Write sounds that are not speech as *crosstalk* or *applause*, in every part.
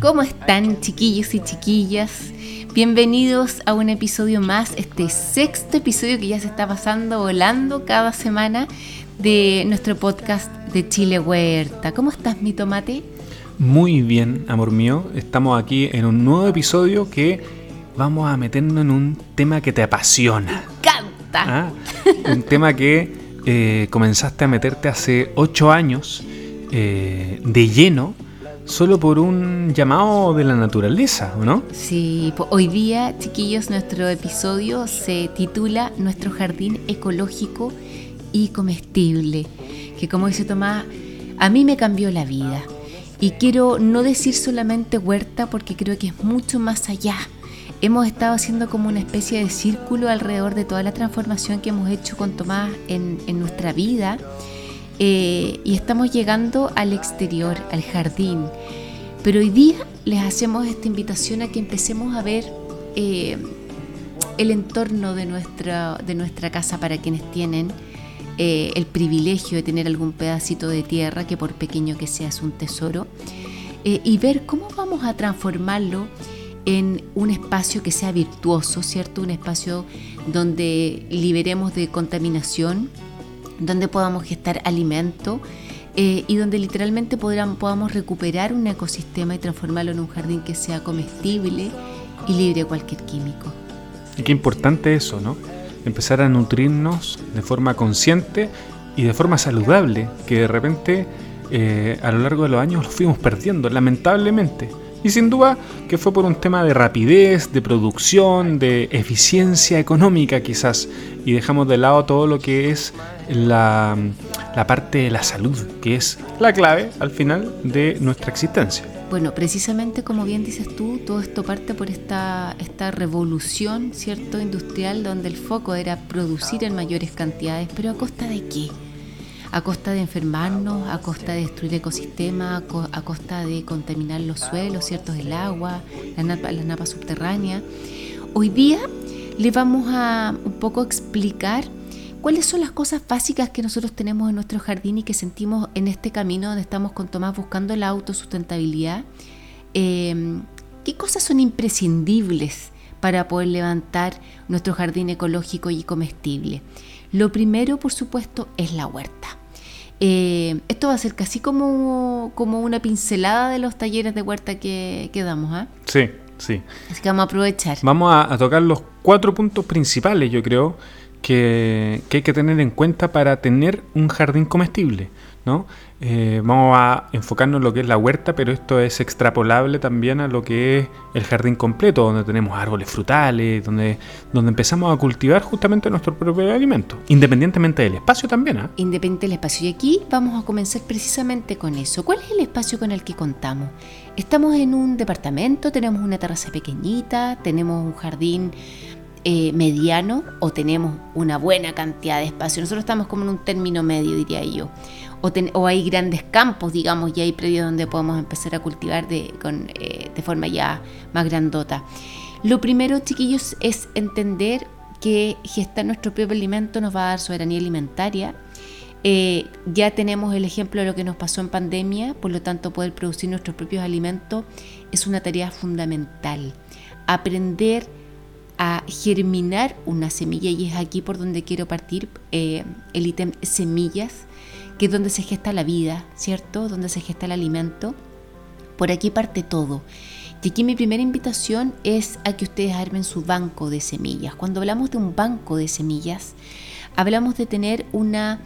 ¿Cómo están chiquillos y chiquillas? Bienvenidos a un episodio más, este sexto episodio que ya se está pasando volando cada semana de nuestro podcast de Chile Huerta. ¿Cómo estás, mi tomate? Muy bien, amor mío. Estamos aquí en un nuevo episodio que vamos a meternos en un tema que te apasiona. Me encanta. ¿Ah? Un tema que eh, comenzaste a meterte hace ocho años eh, de lleno solo por un llamado de la naturaleza, ¿o no? Sí, hoy día, chiquillos, nuestro episodio se titula Nuestro jardín ecológico y comestible, que como dice Tomás, a mí me cambió la vida. Y quiero no decir solamente huerta porque creo que es mucho más allá. Hemos estado haciendo como una especie de círculo alrededor de toda la transformación que hemos hecho con Tomás en nuestra vida. Eh, y estamos llegando al exterior, al jardín. Pero hoy día les hacemos esta invitación a que empecemos a ver eh, el entorno de nuestra, de nuestra casa para quienes tienen eh, el privilegio de tener algún pedacito de tierra, que por pequeño que sea es un tesoro, eh, y ver cómo vamos a transformarlo en un espacio que sea virtuoso, ¿cierto? Un espacio donde liberemos de contaminación, donde podamos gestar alimento eh, y donde literalmente podrán- podamos recuperar un ecosistema y transformarlo en un jardín que sea comestible y libre de cualquier químico. Y qué importante eso, ¿no? Empezar a nutrirnos de forma consciente y de forma saludable, que de repente eh, a lo largo de los años lo fuimos perdiendo, lamentablemente. Y sin duda que fue por un tema de rapidez, de producción, de eficiencia económica quizás, y dejamos de lado todo lo que es la, la parte de la salud, que es la clave al final de nuestra existencia. Bueno, precisamente como bien dices tú, todo esto parte por esta, esta revolución, ¿cierto?, industrial, donde el foco era producir en mayores cantidades, pero ¿a costa de qué? A costa de enfermarnos, a costa de destruir ecosistemas, a, co- a costa de contaminar los suelos, ¿cierto?, el agua, la napa, la napa subterránea. Hoy día le vamos a un poco explicar cuáles son las cosas básicas que nosotros tenemos en nuestro jardín y que sentimos en este camino donde estamos con Tomás buscando la autosustentabilidad. Eh, ¿Qué cosas son imprescindibles para poder levantar nuestro jardín ecológico y comestible? Lo primero, por supuesto, es la huerta. Eh, esto va a ser casi como, como una pincelada de los talleres de huerta que, que damos, ¿ah? Sí, sí. Así que vamos a aprovechar. Vamos a, a tocar los cuatro puntos principales, yo creo, que, que hay que tener en cuenta para tener un jardín comestible. ¿No? Eh, vamos a enfocarnos en lo que es la huerta, pero esto es extrapolable también a lo que es el jardín completo, donde tenemos árboles frutales, donde, donde empezamos a cultivar justamente nuestro propio alimento, independientemente del espacio también. ¿ah? Independiente del espacio. Y aquí vamos a comenzar precisamente con eso. ¿Cuál es el espacio con el que contamos? Estamos en un departamento, tenemos una terraza pequeñita, tenemos un jardín eh, mediano o tenemos una buena cantidad de espacio. Nosotros estamos como en un término medio, diría yo. O, hay grandes campos, digamos, y hay predios donde podemos empezar a cultivar eh, de forma ya más grandota. Lo primero, chiquillos, es entender que gestar nuestro propio alimento nos va a dar soberanía alimentaria. Eh, ya tenemos el ejemplo de lo que nos pasó en pandemia, por lo tanto poder producir nuestros propios alimentos es una tarea fundamental. Aprender a germinar una semilla y es aquí por donde quiero partir eh, el ítem semillas, que es donde se gesta la vida, ¿cierto? Donde se gesta el alimento. Por aquí parte todo. Y aquí mi primera invitación es a que ustedes armen su banco de semillas. Cuando hablamos de un banco de semillas, hablamos de tener una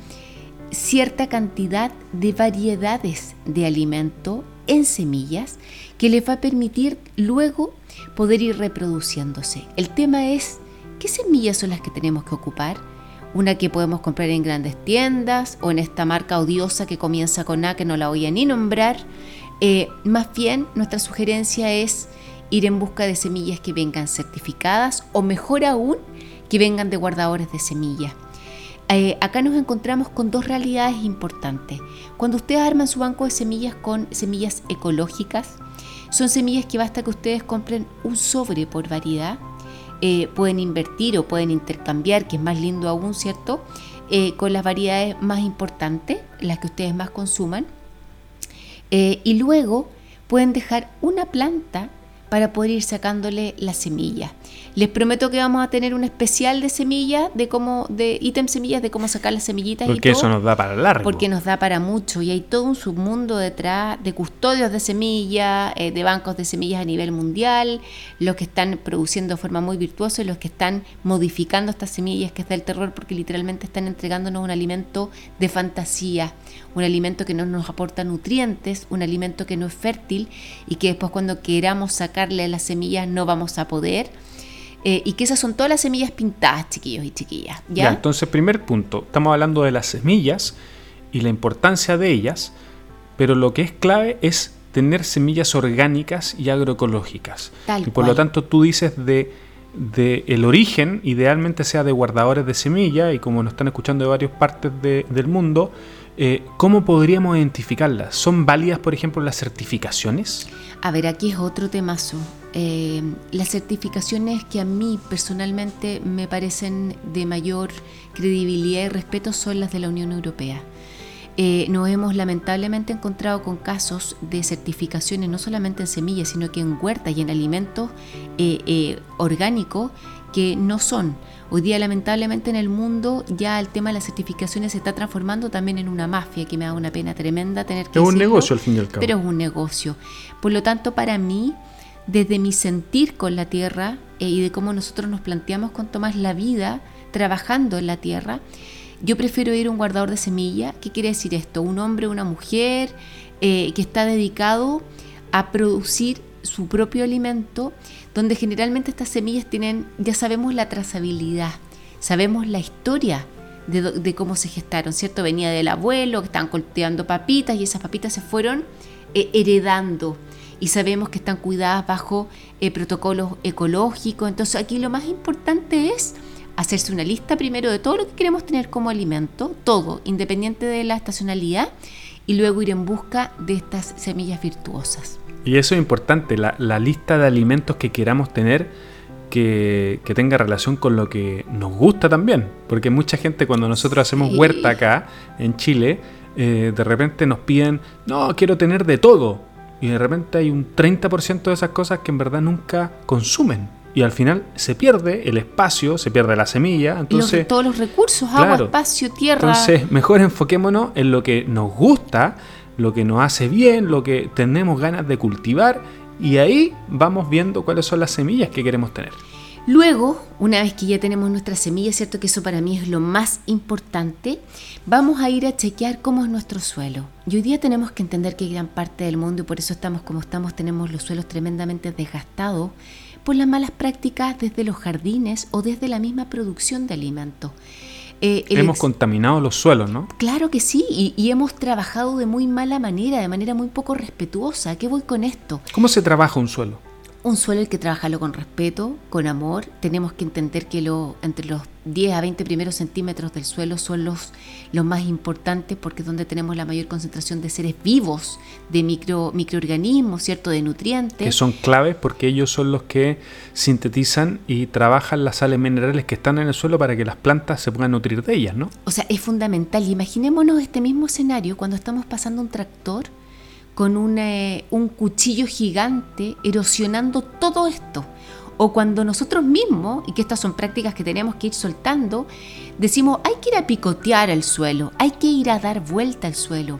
cierta cantidad de variedades de alimento en semillas que les va a permitir luego poder ir reproduciéndose. El tema es, ¿qué semillas son las que tenemos que ocupar? Una que podemos comprar en grandes tiendas o en esta marca odiosa que comienza con A que no la voy a ni nombrar. Eh, más bien, nuestra sugerencia es ir en busca de semillas que vengan certificadas o mejor aún, que vengan de guardadores de semillas. Eh, acá nos encontramos con dos realidades importantes. Cuando ustedes arman su banco de semillas con semillas ecológicas, son semillas que basta que ustedes compren un sobre por variedad. Eh, pueden invertir o pueden intercambiar, que es más lindo aún, ¿cierto? Eh, con las variedades más importantes, las que ustedes más consuman. Eh, y luego pueden dejar una planta para poder ir sacándole las semillas. Les prometo que vamos a tener un especial de semillas, de cómo, de ítem semillas, de cómo sacar las semillitas. Porque y eso nos da para largo. Porque nos da para mucho y hay todo un submundo detrás de custodios de semillas, eh, de bancos de semillas a nivel mundial, los que están produciendo de forma muy virtuosa y los que están modificando estas semillas, que es del terror, porque literalmente están entregándonos un alimento de fantasía, un alimento que no nos aporta nutrientes, un alimento que no es fértil y que después cuando queramos sacarle las semillas no vamos a poder eh, y que esas son todas las semillas pintadas, chiquillos y chiquillas. ¿ya? entonces, primer punto, estamos hablando de las semillas y la importancia de ellas, pero lo que es clave es tener semillas orgánicas y agroecológicas. y por lo tanto, tú dices de, de, el origen, idealmente sea de guardadores de semilla, y como nos están escuchando de varias partes del mundo, eh, ¿cómo podríamos identificarlas? ¿Son válidas, por ejemplo, las certificaciones? A ver, aquí es otro temazo. Eh, las certificaciones que a mí personalmente me parecen de mayor credibilidad y respeto son las de la Unión Europea. Eh, nos hemos lamentablemente encontrado con casos de certificaciones no solamente en semillas, sino que en huertas y en alimentos orgánicos que no son. Hoy día lamentablemente en el mundo ya el tema de las certificaciones se está transformando también en una mafia que me da una pena tremenda tener que... Es un negocio al fin y al cabo. Pero es un negocio. Por lo tanto, para mí, desde mi sentir con la tierra eh, y de cómo nosotros nos planteamos con Tomás la vida trabajando en la tierra, yo prefiero ir a un guardador de semilla. ¿Qué quiere decir esto? Un hombre una mujer eh, que está dedicado a producir su propio alimento donde generalmente estas semillas tienen, ya sabemos la trazabilidad, sabemos la historia de, cómo se gestaron, ¿cierto? Venía del abuelo, que estaban cultivando papitas y esas papitas se fueron eh, heredando y sabemos que están cuidadas bajo eh, protocolos ecológicos. Entonces aquí lo más importante es hacerse una lista primero de todo lo que queremos tener como alimento, todo, independiente de la estacionalidad, y luego ir en busca de estas semillas virtuosas. Y eso es importante, la, lista de alimentos que queramos tener que, tenga relación con lo que nos gusta también. Porque mucha gente cuando nosotros hacemos huerta acá en Chile, eh, de repente nos piden, no, quiero tener de todo. Y de repente hay un 30% de esas cosas que en verdad nunca consumen. Y al final se pierde el espacio, se pierde la semilla. Entonces, todos los recursos, agua, espacio, tierra. Entonces, mejor enfoquémonos en lo que nos gusta lo que nos hace bien, lo que tenemos ganas de cultivar y ahí vamos viendo cuáles son las semillas que queremos tener. Luego, una vez que ya tenemos nuestras semillas, cierto que eso para mí es lo más importante, vamos a ir a chequear cómo es nuestro suelo. Y hoy día tenemos que entender que gran parte del mundo, y por eso estamos como estamos, tenemos los suelos tremendamente desgastados por las malas prácticas desde los jardines o desde la misma producción de alimentos. Eh, hemos contaminado los suelos, ¿no? Claro que sí, y, hemos trabajado de muy mala manera, de manera muy poco respetuosa. ¿Qué voy con esto? ¿Cómo se trabaja un suelo? Un suelo hay que trabajarlo con respeto, con amor. Tenemos que entender que lo, entre los 10 a 20 primeros centímetros del suelo son los, los más importantes porque es donde tenemos la mayor concentración de seres vivos, de micro, microorganismos, ¿cierto? De nutrientes. Que son claves porque ellos son los que sintetizan y trabajan las sales minerales que están en el suelo para que las plantas se puedan nutrir de ellas, ¿no? O sea, es fundamental. Imaginémonos este mismo escenario cuando estamos pasando un tractor con un cuchillo gigante erosionando todo esto. O cuando nosotros mismos, y que estas son prácticas que tenemos que ir soltando, decimos hay que ir a picotear el suelo, hay que ir a dar vuelta al suelo.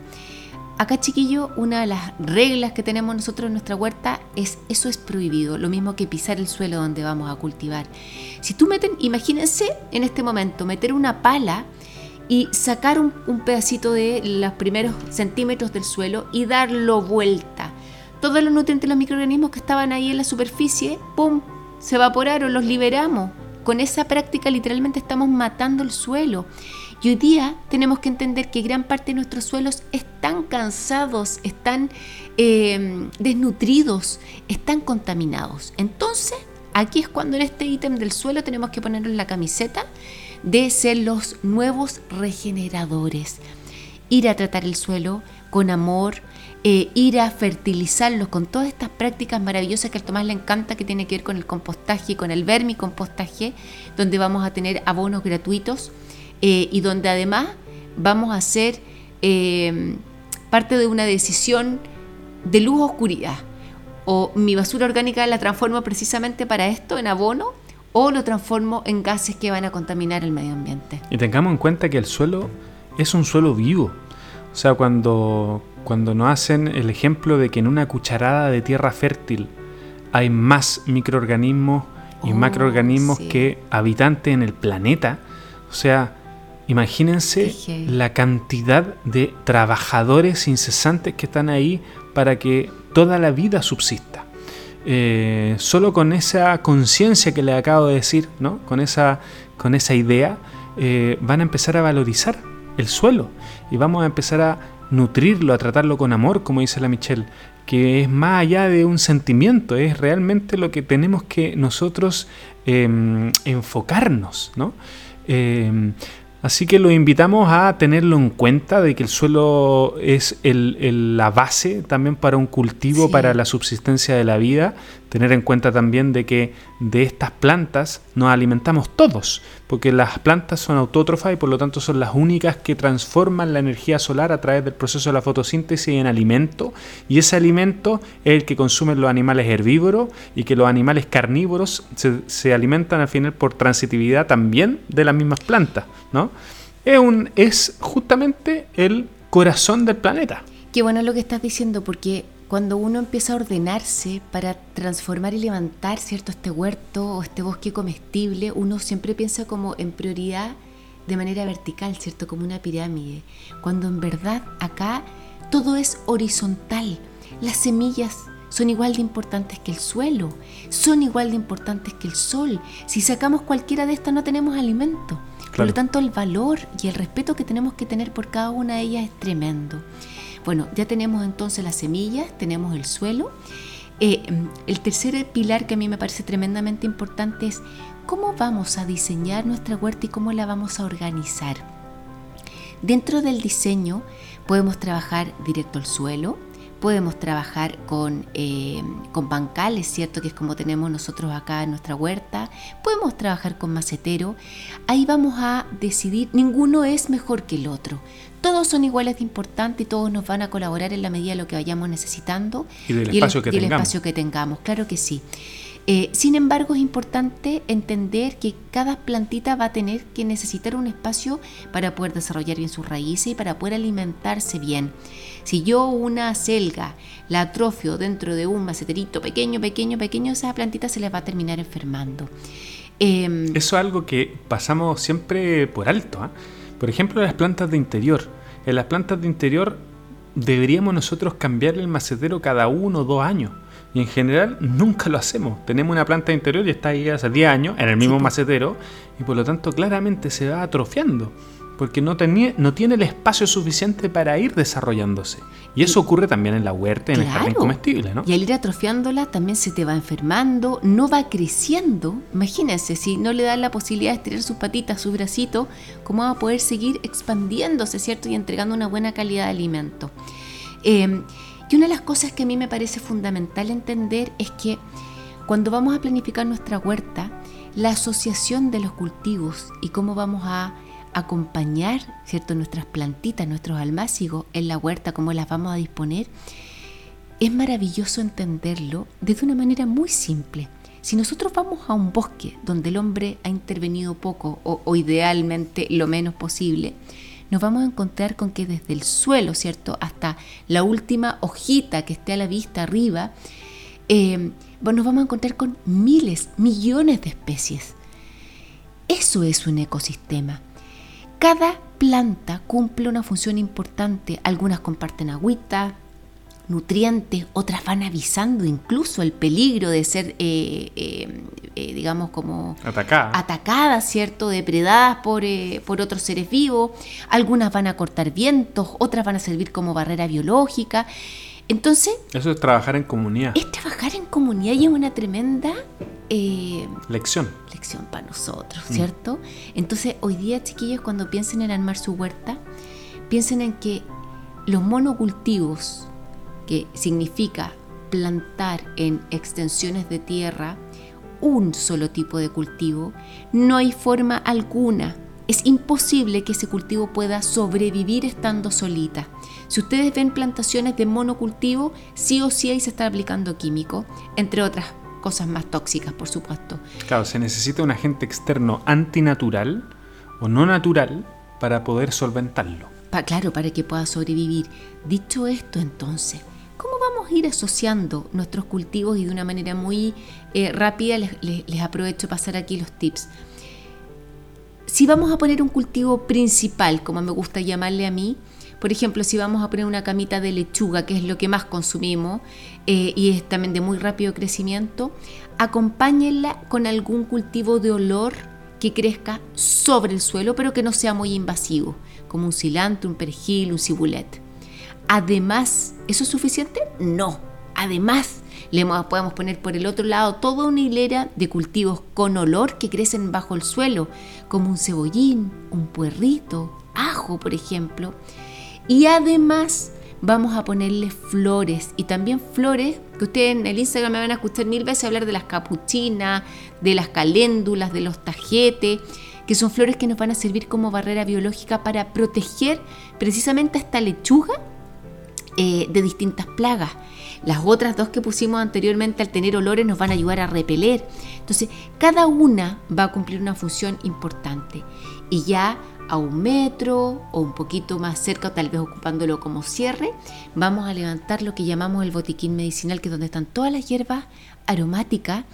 Acá, chiquillo, una de las reglas que tenemos nosotros en nuestra huerta es eso es prohibido, lo mismo que pisar el suelo donde vamos a cultivar. Si tú meten, imagínense en este momento, meter una pala y sacar un, pedacito de los primeros centímetros del suelo y darlo vuelta. Todos los nutrientes, los microorganismos que estaban ahí en la superficie, ¡pum!, se evaporaron, los liberamos. Con esa práctica literalmente estamos matando el suelo. Y hoy día tenemos que entender que gran parte de nuestros suelos están cansados, están eh, desnutridos, están contaminados. Entonces, aquí es cuando en este ítem del suelo tenemos que ponerlo en la camiseta de ser los nuevos regeneradores. Ir a tratar el suelo con amor, eh, ir a fertilizarlos con todas estas prácticas maravillosas que al Tomás le encanta, que tiene que ver con el compostaje, con el vermicompostaje, donde vamos a tener abonos gratuitos eh, y donde además vamos a ser eh, parte de una decisión de luz a oscuridad. O mi basura orgánica la transformo precisamente para esto, en abono, o lo transformo en gases que van a contaminar el medio ambiente. Y tengamos en cuenta que el suelo es un suelo vivo. O sea, cuando, cuando nos hacen el ejemplo de que en una cucharada de tierra fértil hay más microorganismos y Oh, macroorganismos sí. que habitantes en el planeta, o sea, imagínense la cantidad de trabajadores incesantes que están ahí para que toda la vida subsista. Eh, solo con esa conciencia que le acabo de decir, ¿no? con, esa, con esa idea, eh, van a empezar a valorizar el suelo y vamos a empezar a nutrirlo, a tratarlo con amor, como dice la Michelle, que es más allá de un sentimiento, es realmente lo que tenemos que nosotros eh, enfocarnos, ¿no? Eh, así que lo invitamos a tenerlo en cuenta de que el suelo es el- el- la base también para un cultivo, Sí. para la subsistencia de la vida. Tener en cuenta también de que de estas plantas nos alimentamos todos, porque las plantas son autótrofas y por lo tanto son las únicas que transforman la energía solar a través del proceso de la fotosíntesis en alimento y ese alimento es el que consumen los animales herbívoros y que los animales carnívoros se, alimentan al final por transitividad también de las mismas plantas, ¿no? Es, es justamente el corazón del planeta. Qué bueno lo que estás diciendo, porque cuando uno empieza a ordenarse para transformar y levantar, ¿cierto? Este huerto o este bosque comestible, uno siempre piensa como en prioridad de manera vertical, ¿cierto? Como una pirámide. Cuando en verdad acá todo es horizontal. Las semillas son igual de importantes que el suelo, son igual de importantes que el sol. Si sacamos cualquiera de estas no tenemos alimento. Por Claro. lo tanto, el valor y el respeto que tenemos que tener por cada una de ellas es tremendo. Bueno, ya tenemos entonces las semillas, tenemos el suelo. Eh, el tercer pilar que a mí me parece tremendamente importante es cómo vamos a diseñar nuestra huerta y cómo la vamos a organizar. Dentro del diseño podemos trabajar directo al suelo, podemos trabajar con, eh, con bancales, ¿cierto? Que es como tenemos nosotros acá en nuestra huerta. Podemos trabajar con macetero. Ahí vamos a decidir, ninguno es mejor que el otro. Todos son iguales de importantes y todos nos van a colaborar en la medida de lo que vayamos necesitando. Y del el- espacio que y el tengamos. espacio que tengamos, claro que sí. Eh, sin embargo, es importante entender que cada plantita va a tener que necesitar un espacio para poder desarrollar bien sus raíces y para poder alimentarse bien. Si yo una selga la atrofio dentro de un maceterito pequeño, pequeño, pequeño, esa plantita se les va a terminar enfermando. Em, Eso es algo que pasamos siempre por alto. ¿ah? Por ejemplo, las plantas de interior. En las plantas de interior deberíamos nosotros cambiar el macetero cada uno o dos años. Y en general nunca lo hacemos. Tenemos una planta de interior y está ahí hace 10 años en el mismo macetero y por lo tanto claramente se va atrofiando. Porque no, tenía- no tiene el espacio suficiente para ir desarrollándose. Y eso ocurre también en la huerta, en el jardín comestible, ¿no? Y al ir atrofiándola también se te va enfermando, no va creciendo. Imagínense, si no le das la posibilidad de estirar sus patitas, sus bracitos, ¿cómo va a poder seguir expandiéndose, ¿cierto? Y entregando una buena calidad de alimento. Eh, y una de las cosas que a mí me parece fundamental entender es que cuando vamos a planificar nuestra huerta, la asociación de los cultivos y cómo vamos a acompañar ¿cierto? nuestras plantitas, nuestros almácigos en la huerta, cómo las vamos a disponer, es maravilloso entenderlo desde una manera muy simple. Si nosotros vamos a un bosque donde el hombre ha intervenido poco o, idealmente lo menos posible, nos vamos a encontrar con que desde el suelo, ¿cierto? Hasta la última hojita que esté a la vista arriba, eh, nos vamos a encontrar con miles, millones de especies. Eso es un ecosistema. Cada planta cumple una función importante. Algunas comparten agüita, nutrientes, otras van avisando incluso el peligro de ser, eh, eh, eh, digamos, como Atacada. atacadas, ¿cierto? Depredadas por, eh, por otros seres vivos. Algunas van a cortar vientos, otras van a servir como barrera biológica. Entonces, Eso es trabajar en comunidad. es trabajar en comunidad y es una tremenda eh, Lección. lección para nosotros, ¿cierto? Entonces, hoy día, chiquillos, cuando piensen en armar su huerta, piensen en que los monocultivos, que significa plantar en extensiones de tierra un solo tipo de cultivo, no hay forma alguna. Es imposible que ese cultivo pueda sobrevivir estando solita. Si ustedes ven plantaciones de monocultivo, sí o sí ahí se está aplicando químico, entre otras cosas más tóxicas, por supuesto. Claro, se necesita un agente externo antinatural o no natural para poder solventarlo. claro, para que pueda sobrevivir. Dicho esto, entonces, ¿cómo vamos a ir asociando nuestros cultivos? Y de una manera muy eh, rápida les, les aprovecho pasar aquí los tips. Si vamos a poner un cultivo principal, como me gusta llamarle a mí, por ejemplo, si vamos a poner una camita de lechuga, que es lo que más consumimos eh, y es también de muy rápido crecimiento, acompáñenla con algún cultivo de olor que crezca sobre el suelo, pero que no sea muy invasivo, como un cilantro, un perejil, un cibulet. Además, ¿eso es suficiente? No. Además, le podemos poner por el otro lado toda una hilera de cultivos con olor que crecen bajo el suelo, como un cebollín, un puerrito, ajo, por ejemplo, y además vamos a ponerle flores y también flores que ustedes en el Instagram me van a escuchar mil veces hablar de las capuchinas, de las caléndulas, de los tajetes, que son flores que nos van a servir como barrera biológica para proteger precisamente esta lechuga eh, de distintas plagas. Las otras dos que pusimos anteriormente al tener olores nos van a ayudar a repeler. Entonces, cada una va a cumplir una función importante. Y ya a un metro o un poquito más cerca, tal vez ocupándolo como cierre, vamos a levantar lo que llamamos el botiquín medicinal, que es donde están todas las hierbas aromáticas,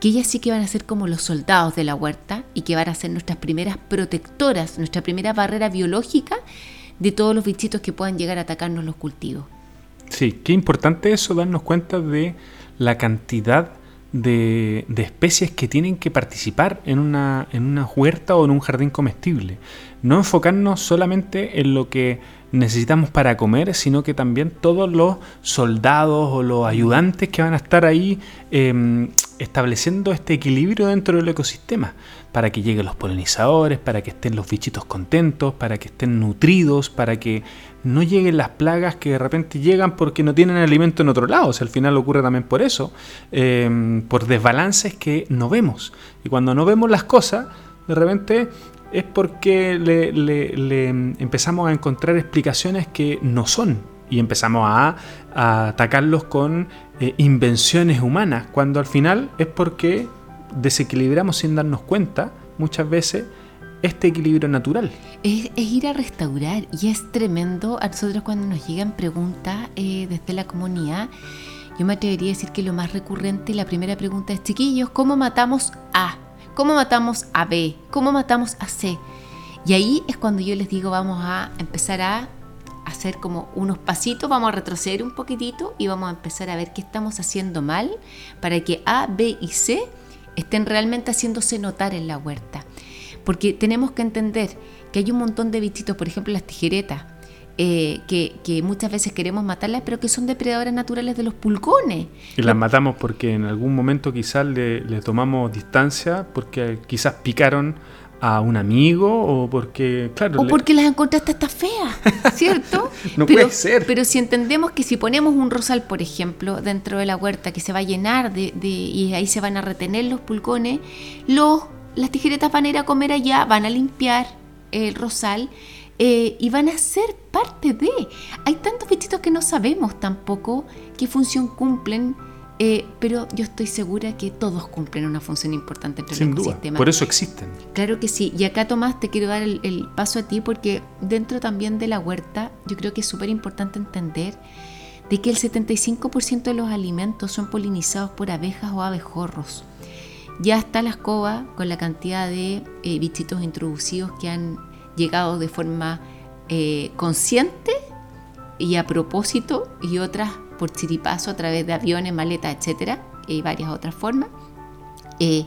que ellas sí que van a ser como los soldados de la huerta y que van a ser nuestras primeras protectoras, nuestra primera barrera biológica de todos los bichitos que puedan llegar a atacarnos los cultivos. Sí, qué importante eso, darnos cuenta de la cantidad de, especies que tienen que participar en una, en una huerta o en un jardín comestible. No enfocarnos solamente en lo que necesitamos para comer, sino que también todos los soldados o los ayudantes que van a estar ahí em, estableciendo este equilibrio dentro del ecosistema, para que lleguen los polinizadores, para que estén los bichitos contentos, para que estén nutridos, para que no lleguen las plagas que de repente llegan porque no tienen alimento en otro lado. O al final ocurre también por eso, em, por desbalances que no vemos. Y cuando no vemos las cosas, de repente es porque le, empezamos a encontrar explicaciones que no son y empezamos a, atacarlos con eh, invenciones humanas, cuando al final es porque desequilibramos sin darnos cuenta muchas veces este equilibrio natural. Es, ir a restaurar y es tremendo a nosotros cuando nos llegan preguntas eh, desde la comunidad. Yo me atrevería a decir que lo más recurrente, la primera pregunta es, chiquillos, ¿cómo matamos a? ¿Cómo matamos a B? ¿Cómo matamos a C? Y ahí es cuando yo les digo, vamos a empezar a hacer como unos pasitos, vamos a retroceder un poquitito y vamos a empezar a ver qué estamos haciendo mal para que A, B y C estén realmente haciéndose notar en la huerta. Porque tenemos que entender que hay un montón de bichitos, por ejemplo las tijeretas, eh, que, muchas veces queremos matarlas, pero que son depredadoras naturales de los pulgones. Y las matamos porque en algún momento quizás le, tomamos distancia, porque quizás picaron a un amigo o porque, claro... O porque las encontraste hasta feas, *laughs* ¿cierto? no puede ser. Pero si entendemos que si ponemos un rosal, por ejemplo, dentro de la huerta que se va a llenar de, y ahí se van a retener los pulgones, los, las tijeretas van a ir a comer allá, van a limpiar el rosal eh, y van a ser parte de. Hay tantos bichitos que no sabemos tampoco qué función cumplen, eh, pero yo estoy segura que todos cumplen una función importante dentro del ecosistema. Por eso existen. Claro que sí. Y acá, Tomás, te quiero dar el, paso a ti porque dentro también de la huerta, yo creo que es súper importante entender de que el 75% de los alimentos son polinizados por abejas o abejorros. Ya está la escoba con la cantidad de eh, bichitos introducidos que han llegado de forma eh, consciente y a propósito y otras por chiripazo a través de aviones, maletas, etcétera, y varias otras formas. Eh,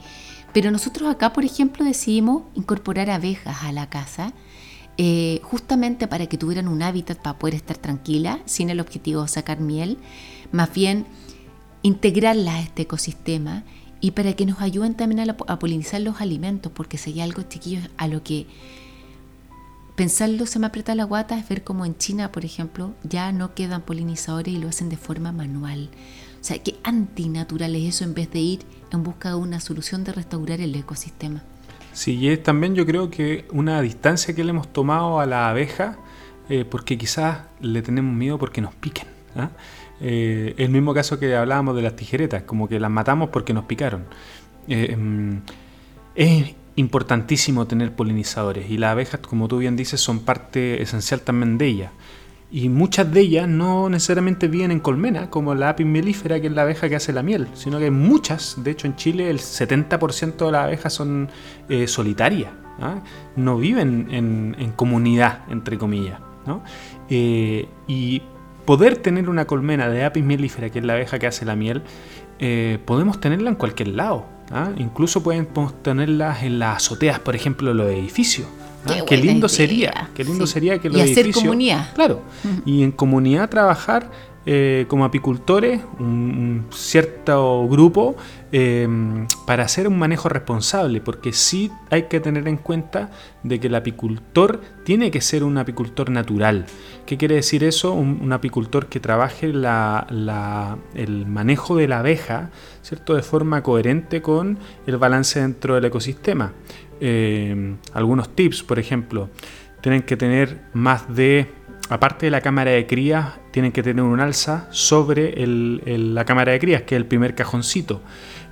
pero nosotros acá, por ejemplo, decidimos incorporar abejas a la casa, eh, justamente para que tuvieran un hábitat para poder estar tranquila, sin el objetivo de sacar miel, más bien integrarlas a este ecosistema y para que nos ayuden también a, polinizar los alimentos, porque hay algo, chiquillos, a lo que pensarlo se me aprieta la guata es ver como en China, por ejemplo, ya no quedan polinizadores y lo hacen de forma manual. O sea, qué antinatural es eso en vez de ir en busca de una solución de restaurar el ecosistema. Sí, y es también yo creo que una distancia que le hemos tomado a la abeja eh, porque quizás le tenemos miedo porque nos piquen. ¿ah? Eh, el mismo caso que hablábamos de las tijeretas, como que las matamos porque nos picaron. Eh, mm, es importantísimo tener polinizadores y las abejas, como tú bien dices, son parte esencial también de ellas. Y muchas de ellas no necesariamente viven en colmena, como la apis melífera, que es la abeja que hace la miel, sino que muchas, de hecho en Chile el 70% de las abejas son eh, solitarias, ¿ah? no viven en, comunidad, entre comillas. Eh, y poder tener una colmena de apis melífera, que es la abeja que hace la miel, eh, podemos tenerla en cualquier lado. ¿Ah? Incluso podemos tenerlas en las azoteas, por ejemplo, los edificios. ¿ah? Qué, lindo sería, qué lindo sería que los y hacer comunidad. Claro, y en comunidad trabajar eh, como apicultores, un, cierto grupo, eh, para hacer un manejo responsable, porque sí hay que tener en cuenta de que el apicultor tiene que ser un apicultor natural. ¿Qué quiere decir eso? Un, apicultor que trabaje el manejo de la abeja ¿cierto? de forma coherente con el balance dentro del ecosistema. Eh, algunos tips, por ejemplo, tienen que tener más de aparte de la cámara de crías, tienen que tener un alza sobre la cámara de crías, que es el primer cajoncito.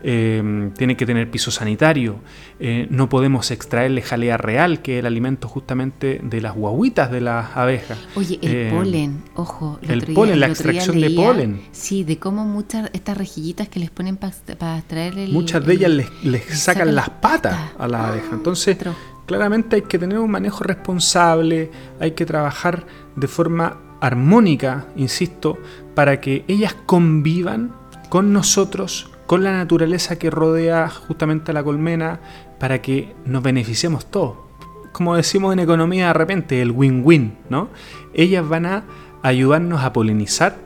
Eh, tienen que tener piso sanitario. Eh, no podemos extraerle jalea real, que es el alimento justamente de las guaguitas de las abejas. Oye, el eh, polen, ojo. El, polen, la extracción de polen. Sí, de cómo muchas estas rejillitas que les ponen para extraer el. Muchas de ellas les, sacan, las patas, a las abejas. Entonces claramente hay que tener un manejo responsable, hay que trabajar de forma armónica, insisto, para que ellas convivan con nosotros, con la naturaleza que rodea justamente a la colmena, para que nos beneficiemos todos. Como decimos en economía de repente, el win-win, ¿no? Ellas van a ayudarnos a polinizar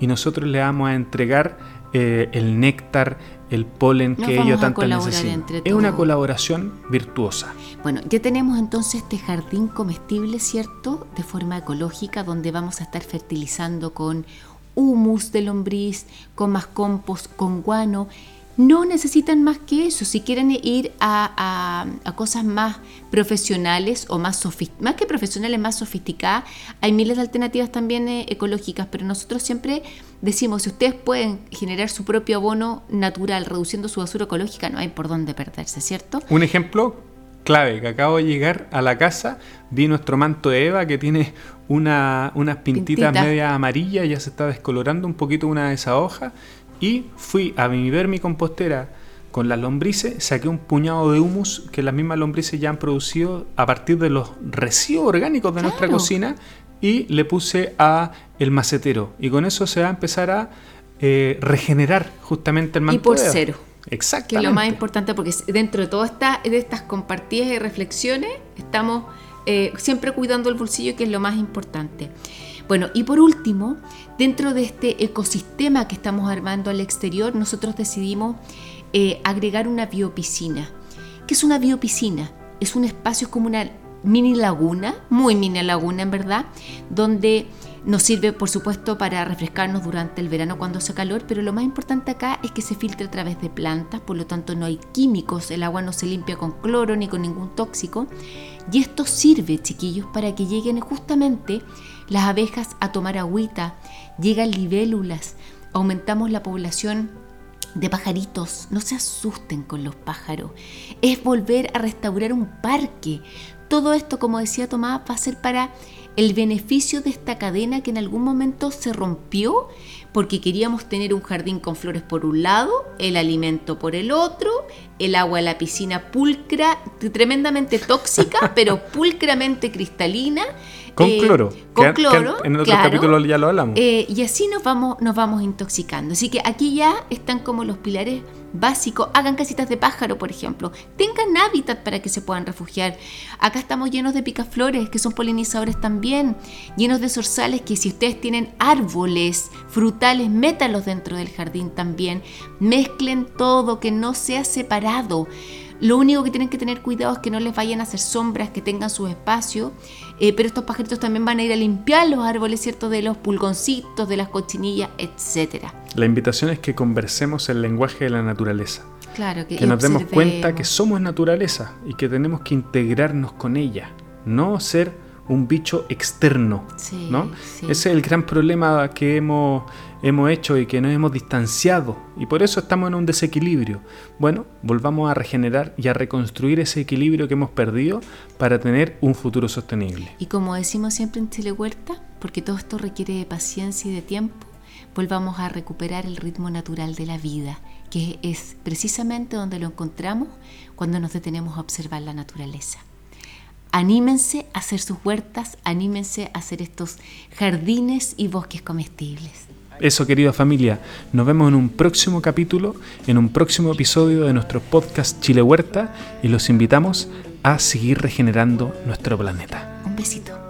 y nosotros le vamos a entregar eh, el néctar, el polen que ellos tanto necesitan. Es una colaboración virtuosa. Bueno, ya tenemos entonces este jardín comestible, ¿cierto? De forma ecológica, donde vamos a estar fertilizando con humus de lombriz, con más compost, con guano no necesitan más que eso. Si quieren ir a, cosas más profesionales o más más que profesionales, más sofisticadas, hay miles de alternativas también eh, ecológicas, pero nosotros siempre decimos, si ustedes pueden generar su propio abono natural reduciendo su basura ecológica, no hay por dónde perderse, ¿cierto? Un ejemplo clave, que acabo de llegar a la casa, vi nuestro manto de Eva que tiene una, unas pintitas Pintita. media amarillas, ya se está descolorando un poquito una de esas hojas y fui a ver mi compostera con las lombrices, saqué un puñado de humus que las mismas lombrices ya han producido a partir de los residuos orgánicos de nuestra cocina y le puse a el macetero. Y con eso se va a empezar a eh, regenerar justamente el manto. Y por cero. Exacto. Que es lo más importante porque dentro de todas esta, de estas compartidas y reflexiones estamos eh, siempre cuidando el bolsillo, que es lo más importante. Bueno, y por último, dentro de este ecosistema que estamos armando al exterior, nosotros decidimos eh, agregar una biopiscina. ¿Qué es una biopiscina? Es un espacio como una mini laguna, muy mini laguna en verdad, donde nos sirve por supuesto para refrescarnos durante el verano cuando hace calor, pero lo más importante acá es que se filtra a través de plantas, por lo tanto no hay químicos, el agua no se limpia con cloro ni con ningún tóxico. Y esto sirve, chiquillos, para que lleguen justamente las abejas a tomar agüita, llegan libélulas, aumentamos la población de pajaritos. No se asusten con los pájaros. Es volver a restaurar un parque. Todo esto, como decía Tomás, va a ser para el beneficio de esta cadena que en algún momento se rompió porque queríamos tener un jardín con flores por un lado, el alimento por el otro, el agua de la piscina pulcra, tremendamente tóxica, *laughs* pero pulcramente cristalina, con eh, cloro. Con cloro. en otro capítulo ya lo hablamos. Eh, y así nos vamos, nos vamos intoxicando. Así que aquí ya están como los pilares básicos. Hagan casitas de pájaro, por ejemplo. Tengan hábitat para que se puedan refugiar. Acá estamos llenos de picaflores, que son polinizadores también. Llenos de zorzales, que si ustedes tienen árboles, frutales, métalos dentro del jardín también. Mezclen todo, que no sea separado. Lo único que tienen que tener cuidado es que no les vayan a hacer sombras, que tengan su espacio, eh, pero estos pajaritos también van a ir a limpiar los árboles, ¿cierto? De los pulgoncitos, de las cochinillas, etc. La invitación es que conversemos el lenguaje de la naturaleza. Claro, que, nos demos cuenta que somos naturaleza y que tenemos que integrarnos con ella, no ser un bicho externo, Sí, ¿no? sí. Ese es el gran problema que hemos, hemos hecho y que nos hemos distanciado y por eso estamos en un desequilibrio. Bueno, volvamos a regenerar y a reconstruir ese equilibrio que hemos perdido para tener un futuro sostenible. Y como decimos siempre en Chile Huerta, porque todo esto requiere de paciencia y de tiempo, volvamos a recuperar el ritmo natural de la vida, que es precisamente donde lo encontramos cuando nos detenemos a observar la naturaleza. Anímense a hacer sus huertas, anímense a hacer estos jardines y bosques comestibles. Eso, querida familia, nos vemos en un próximo capítulo, en un próximo episodio de nuestro podcast Chile Huerta y los invitamos a seguir regenerando nuestro planeta. Un besito.